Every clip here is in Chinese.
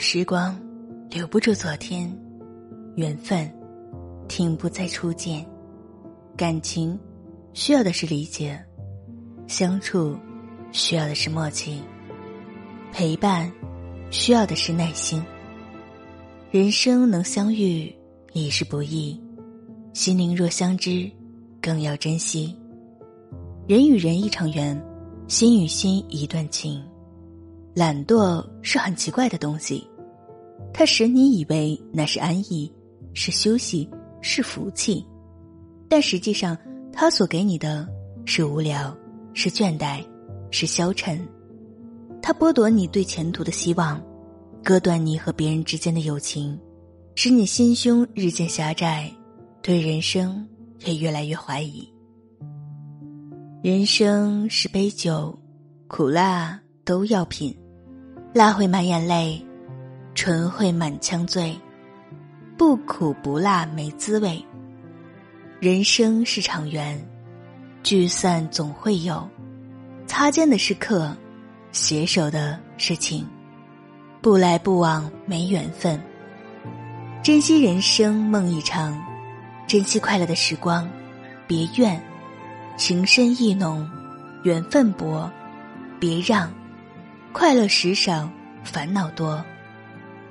时光留不住昨天，缘分停不在初见，感情需要的是理解，相处需要的是默契，陪伴需要的是耐心。人生能相遇已是不易，心灵若相知，更要珍惜。人与人一场缘，心与心一段情。懒惰是很奇怪的东西，它使你以为那是安逸，是休息，是福气，但实际上，它所给你的是无聊，是倦怠，是消沉。它剥夺你对前途的希望，割断你和别人之间的友情，使你心胸日渐狭窄，对人生也越来越怀疑。人生是杯酒，苦辣都要品。辣会满眼泪，醇会满腔醉，不苦不辣没滋味。人生是场缘，聚散总会有，擦肩的是客，携手的是情，不来不往没缘分。珍惜人生梦一场，珍惜快乐的时光，别怨，情深意浓，缘分薄，别让。快乐时少，烦恼多，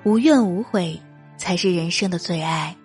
无怨无悔才是人生的最爱。